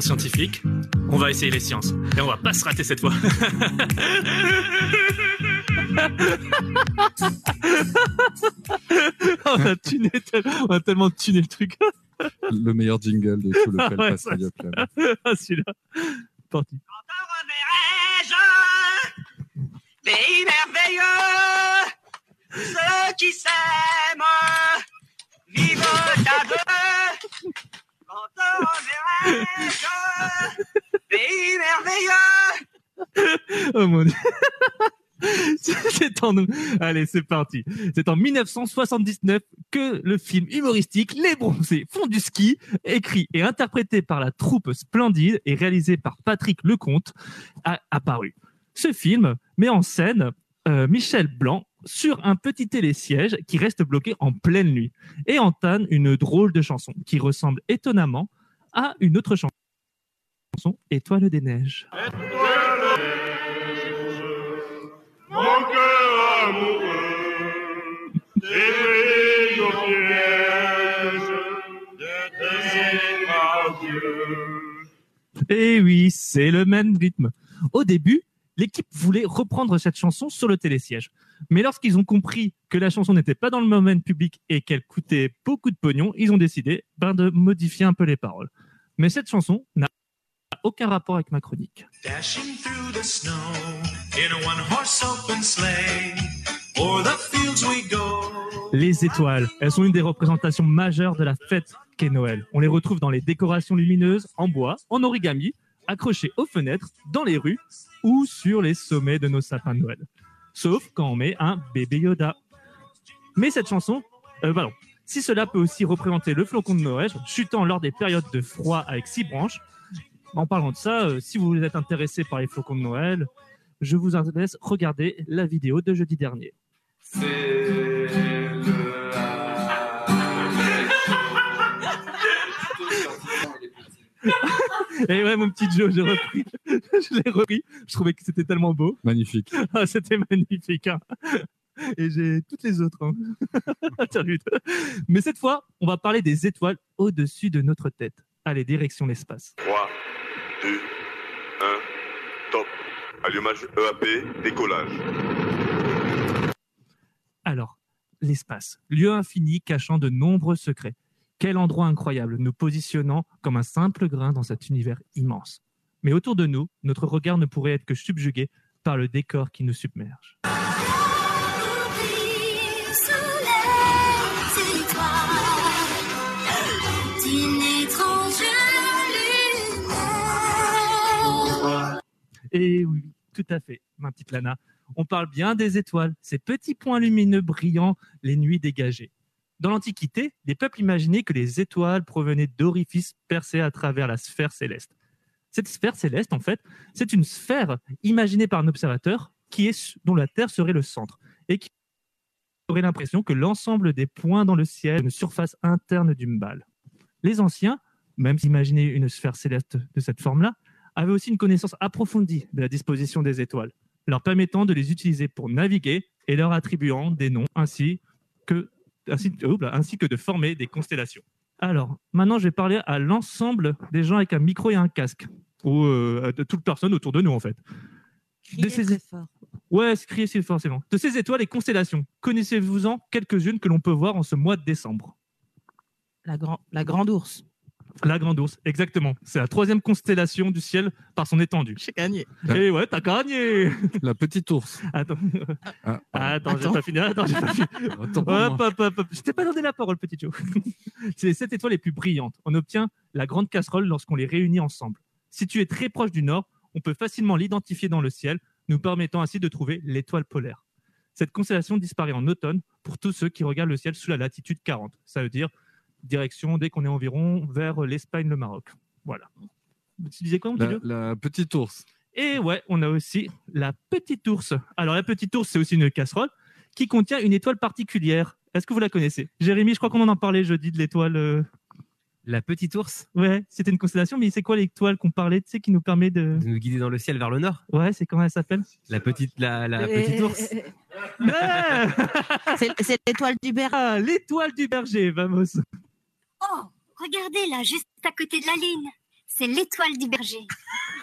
Scientifique, on va essayer les sciences. Et on va pas se rater cette fois. on, a tuné tel- on a tellement tuné le truc. Le meilleur jingle de tout le Ah ouais, ça, Radio Club. Ah, celui-là. Parti. Pays merveilleux, ceux qui s'aiment, vivent à deux. Merveilleux. Oh dieu. C'est en... Allez, c'est parti. C'est en 1979 que le film humoristique Les Bronzés font du ski, écrit et interprété par la troupe Splendide et réalisé par Patrick Lecomte, a apparu. Ce film met en scène euh, Michel Blanc sur un petit télésiège qui reste bloqué en pleine nuit et entame une drôle de chanson qui ressemble étonnamment à une autre chanson, Étoile des neiges. Mon cœur amoureux, t'es au piège de tes adieux. Eh oui, c'est le même rythme. Au début, l'équipe voulait reprendre cette chanson sur le télésiège. Mais lorsqu'ils ont compris que la chanson n'était pas dans le moment public et qu'elle coûtait beaucoup de pognon, ils ont décidé ben, de modifier un peu les paroles. Mais cette chanson n'a aucun rapport avec ma chronique. Dashing through the snow in a one horse open sleigh. O'er the fields we go. Les étoiles, elles sont une des représentations majeures de la fête qu'est Noël. On les retrouve dans les décorations lumineuses, en bois, en origami, accrochées aux fenêtres, dans les rues ou sur les sommets de nos sapins de Noël. Sauf quand on met un bébé Yoda. Mais cette chanson, euh, pardon, si cela peut aussi représenter le flocon de Noël, chutant lors des périodes de froid avec six branches, en parlant de ça, euh, si vous êtes intéressé par les flocons de Noël, je vous laisse regarder la vidéo de jeudi dernier. Et ouais, mon petit Joe, j'ai repris. je l'ai repris. Je trouvais que c'était tellement beau. Magnifique. Ah, c'était magnifique. hein. Et j'ai toutes les autres. hein. Mais cette fois, on va parler des étoiles au-dessus de notre tête. Allez, direction l'espace. 3, 2, 1, top. Allumage EAP, décollage. Alors, l'espace, lieu infini cachant de nombreux secrets. Quel endroit incroyable, nous positionnant comme un simple grain dans cet univers immense. Mais autour de nous, notre regard ne pourrait être que subjugué par le décor qui nous submerge. Et oui, tout à fait, ma petite Lana. On parle bien des étoiles, ces petits points lumineux brillants les nuits dégagées. Dans l'Antiquité, les peuples imaginaient que les étoiles provenaient d'orifices percés à travers la sphère céleste. Cette sphère céleste, en fait, c'est une sphère imaginée par un observateur qui est, dont la Terre serait le centre et qui aurait l'impression que l'ensemble des points dans le ciel est une surface interne d'une balle. Les anciens, même s'imaginaient une sphère céleste de cette forme-là, avaient aussi une connaissance approfondie de la disposition des étoiles, leur permettant de les utiliser pour naviguer et leur attribuant des noms ainsi que, ainsi, que de former des constellations. Alors, maintenant, je vais parler à l'ensemble des gens avec un micro et un casque, ou euh, de toute personne autour de nous, en fait. De ces... Ouais, crier c'est forcément. De ces étoiles et constellations, connaissez-vous-en quelques-unes que l'on peut voir en ce mois de décembre? La, grand, la grande ours. La Grande Ourse, exactement. C'est la troisième constellation du ciel par son étendue. J'ai gagné. Et ouais, t'as gagné La petite ours. Attends, Ah, attends, j'ai pas fini. Attends, j'ai pas fini. Attends pour Hop, moi. hop, hop, hop. Je t'ai pas donné la parole, petit Joe. C'est les sept étoiles les plus brillantes. On obtient la grande casserole lorsqu'on les réunit ensemble. Située très proche du nord, on peut facilement l'identifier dans le ciel, nous permettant ainsi de trouver l'étoile polaire. Cette constellation disparaît en automne pour tous ceux qui regardent le ciel sous la latitude 40. Ça veut dire direction dès qu'on est environ vers l'Espagne, le Maroc. Voilà. Tu disais quoi, mon petit La, la petite ours. et ouais, on a aussi la petite ours. Alors la petite ours, c'est aussi une casserole qui contient une étoile particulière. Est-ce que vous la connaissez? Jérémy, je crois qu'on en a parlé jeudi de l'étoile. euh, La petite ours? Ouais, c'était une constellation, mais c'est quoi l'étoile qu'on parlait, tu sais, qui nous permet de... de nous guider dans le ciel vers le nord? Ouais, c'est comment elle s'appelle? La petite, la, la Eh, petite eh, ours. Ouais c'est l'étoile du berger. Ah, L'étoile du berger, vamos Oh, Regardez là, juste à côté de la lune. C'est l'étoile du berger.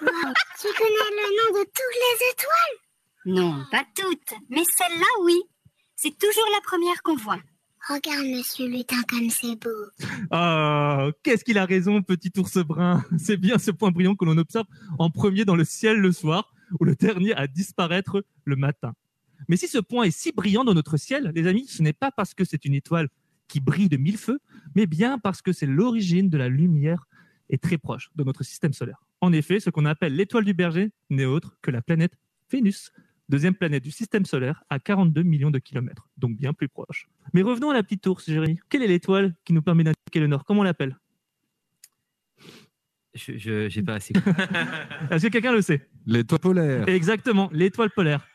tu connais le nom de toutes les étoiles? Non, pas toutes. Mais celle-là, oui. C'est toujours la première qu'on voit. Regarde, monsieur Lutin, comme c'est beau. Ah, qu'est-ce qu'il a raison, petit ours brun? C'est bien ce point brillant que l'on observe en premier dans le ciel le soir, ou le dernier à disparaître le matin. Mais si ce point est si brillant dans notre ciel, les amis, ce n'est pas parce que c'est une étoile qui brille de mille feux, mais bien parce que c'est l'origine de la lumière et très proche de notre système solaire. En effet, ce qu'on appelle l'étoile du berger n'est autre que la planète Vénus, deuxième planète du système solaire à 42 millions de kilomètres, donc bien plus proche. Mais revenons à la petite ours, Jérémy. Quelle est l'étoile qui nous permet d'indiquer le nord? Comment on l'appelle? Je n'ai pas assez. Est-ce que quelqu'un le sait? L'étoile polaire. Exactement, l'étoile polaire.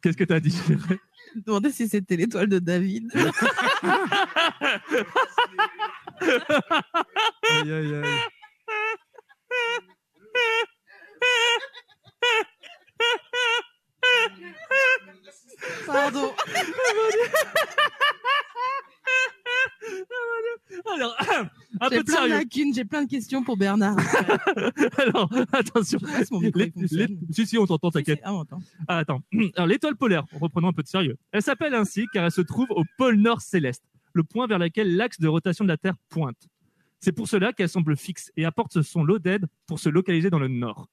Qu'est-ce que tu as dit Jérémy demandais si c'était l'étoile de David. Aïe, aïe, aïe. Pardon. Alors, un J'ai peu de plein de sérieux. lacunes, j'ai plein de questions pour Bernard. Alors, attention. sais pas si mon micro, il Les- fonctionne. les- Si, si, on t'entend, t'inquiète. Ah, on entend. Ah, attends. Alors, l'étoile polaire, reprenons un peu de sérieux. Elle s'appelle ainsi car elle se trouve au pôle nord céleste, le point vers lequel l'axe de rotation de la Terre pointe. C'est pour cela qu'elle semble fixe et apporte son lot d'aide pour se localiser dans le nord.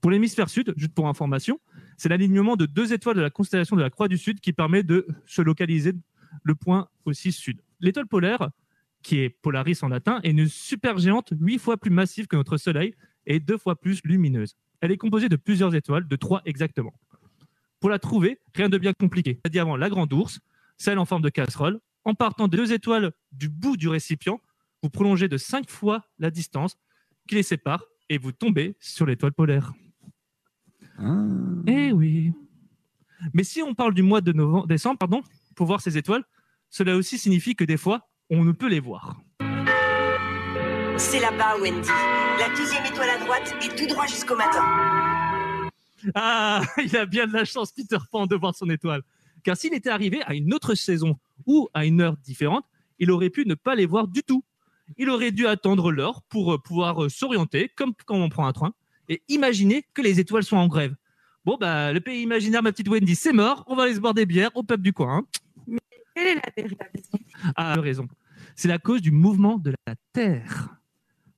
Pour l'hémisphère sud, juste pour information, c'est l'alignement de deux étoiles de la constellation de la Croix du Sud qui permet de se localiser le point aussi sud. L'étoile polaire, qui est Polaris en latin, est une supergéante huit fois plus massive que notre Soleil et deux fois plus lumineuse. Elle est composée de plusieurs étoiles, de trois exactement. Pour la trouver, rien de bien compliqué. Dit avant la grande ours, celle en forme de casserole. En partant de deux étoiles du bout du récipient, vous prolongez de cinq fois la distance qui les sépare et vous tombez sur l'étoile polaire. Ah. Eh oui. Mais si on parle du mois de novembre, décembre, pardon, pour voir ces étoiles, cela aussi signifie que des fois, on ne peut les voir. C'est là-bas, Wendy. La deuxième étoile à droite et tout droit jusqu'au matin. Ah, il a bien de la chance, Peter Pan, de voir son étoile. Car s'il était arrivé à une autre saison ou à une heure différente, il aurait pu ne pas les voir du tout. Il aurait dû attendre l'heure pour euh, pouvoir euh, s'orienter, comme quand on prend un train, et imaginer que les étoiles sont en grève. Bon, bah, le pays imaginaire, ma petite Wendy, c'est mort. On va aller se boire des bières au peuple du coin. hein. Quelle est la véritable raison? Ah, raison. C'est la cause du mouvement de la Terre.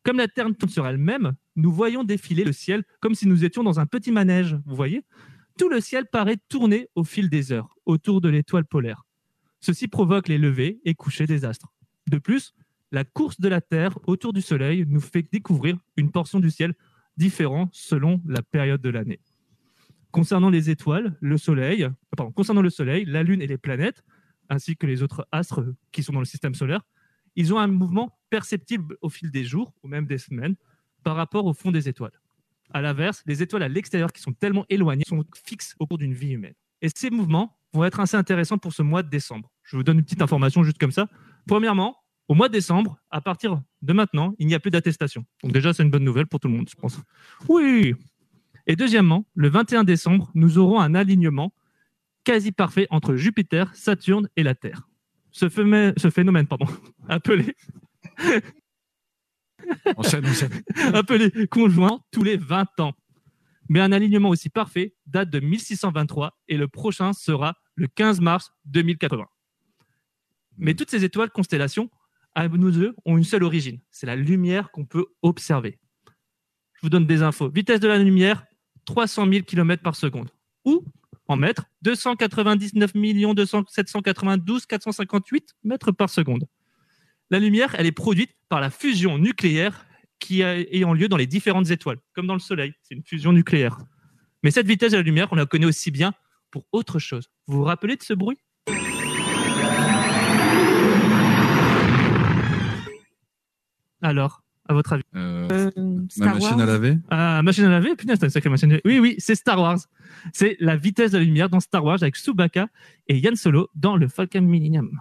Comme la Terre tourne sur elle-même, nous voyons défiler le ciel comme si nous étions dans un petit manège. Vous voyez? Tout le ciel paraît tourner au fil des heures autour de l'étoile polaire. Ceci provoque les levées et couchers des astres. De plus, la course de la Terre autour du Soleil nous fait découvrir une portion du ciel différente selon la période de l'année. Concernant les étoiles, le Soleil, euh, concernant le Soleil, la Lune et les planètes, ainsi que les autres astres qui sont dans le système solaire, ils ont un mouvement perceptible au fil des jours ou même des semaines par rapport au fond des étoiles. À l'inverse, les étoiles à l'extérieur qui sont tellement éloignées sont fixes au cours d'une vie humaine. Et ces mouvements vont être assez intéressants pour ce mois de décembre. Je vous donne une petite information juste comme ça. Premièrement, au mois de décembre, à partir de maintenant, il n'y a plus d'attestation. Donc déjà, c'est une bonne nouvelle pour tout le monde, je pense. Oui. Et deuxièmement, le 21 décembre, nous aurons un alignement quasi parfait entre Jupiter, Saturne et la Terre. Ce, phé- ce phénomène, pardon, appelé, conjoint tous les 20 ans. Mais un alignement aussi parfait date de 1623 et le prochain sera le 15 mars 2080. Mais toutes ces étoiles, constellations, à nous deux, ont une seule origine. C'est la lumière qu'on peut observer. Je vous donne des infos. Vitesse de la lumière, 300 000 km par seconde. Ou, en mètres, 299 792 458 mètres par seconde. La lumière, elle est produite par la fusion nucléaire qui a, ayant lieu dans les différentes étoiles, comme dans le Soleil. C'est une fusion nucléaire. Mais cette vitesse de la lumière, on la connaît aussi bien pour autre chose. Vous vous rappelez de ce bruit? Alors, à votre avis Euh, Star ma machine Wars. à laver? Ah, machine à laver? Putain, c'est une sacrée machine à laver. Oui, oui, c'est Star Wars. C'est la vitesse de la lumière dans Star Wars avec Chewbacca et Yann Solo dans le Falcon Millennium.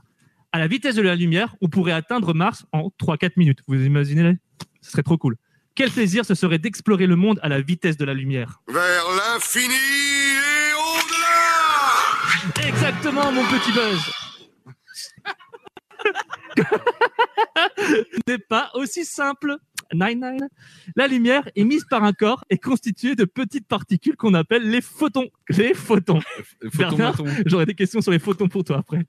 À la vitesse de la lumière, on pourrait atteindre Mars en 3-4 minutes. Vous imaginez? Ce serait trop cool. Quel plaisir ce serait d'explorer le monde à la vitesse de la lumière. Vers l'infini et au-delà Exactement, mon petit Buzz. n'est pas aussi simple. Nine, nine. La lumière émise par un corps est constituée de petites particules qu'on appelle les photons. Les photons. Bernard, Photon-maton. j'aurais des questions sur les photons pour toi après.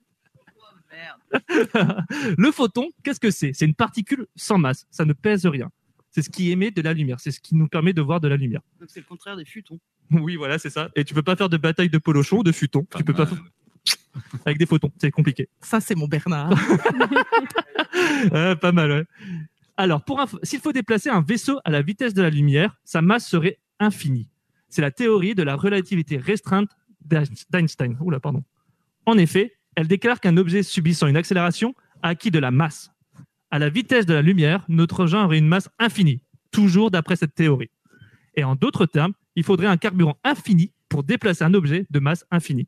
le photon, qu'est-ce que c'est? C'est une particule sans masse. Ça ne pèse rien. C'est ce qui émet de la lumière. C'est ce qui nous permet de voir de la lumière. Donc c'est le contraire des futons. Oui, voilà, c'est ça. Et tu peux pas faire de bataille de polochon ou de futon. tu peux pas faire- avec des photons. C'est compliqué. Ça, c'est mon Bernard. Ouais, pas mal, ouais. Alors, pour s'il faut déplacer un vaisseau à la vitesse de la lumière, sa masse serait infinie. C'est la théorie de la relativité restreinte d'Einst- d'Einstein. Oula, pardon. En effet, elle déclare qu'un objet subissant une accélération a acquis de la masse. À la vitesse de la lumière, notre objet aurait une masse infinie, toujours d'après cette théorie. Et en d'autres termes, il faudrait un carburant infini pour déplacer un objet de masse infinie.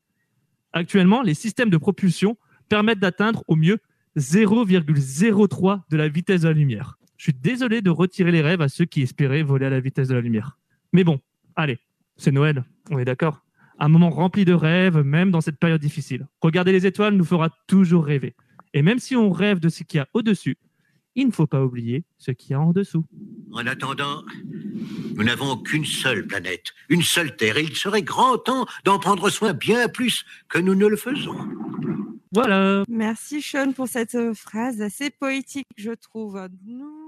Actuellement, les systèmes de propulsion permettent d'atteindre au mieux 0,03 de la vitesse de la lumière. Je suis désolé de retirer les rêves à ceux qui espéraient voler à la vitesse de la lumière. Mais bon, allez, c'est Noël, on est d'accord Un moment rempli de rêves, même dans cette période difficile. Regarder les étoiles nous fera toujours rêver. Et même si on rêve de ce qu'il y a au-dessus, il ne faut pas oublier ce qu'il y a en dessous. En attendant, nous n'avons qu'une seule planète, une seule Terre, et il serait grand temps d'en prendre soin bien plus que nous ne le faisons. Voilà. Merci Sean pour cette euh, phrase assez poétique, je trouve. Nous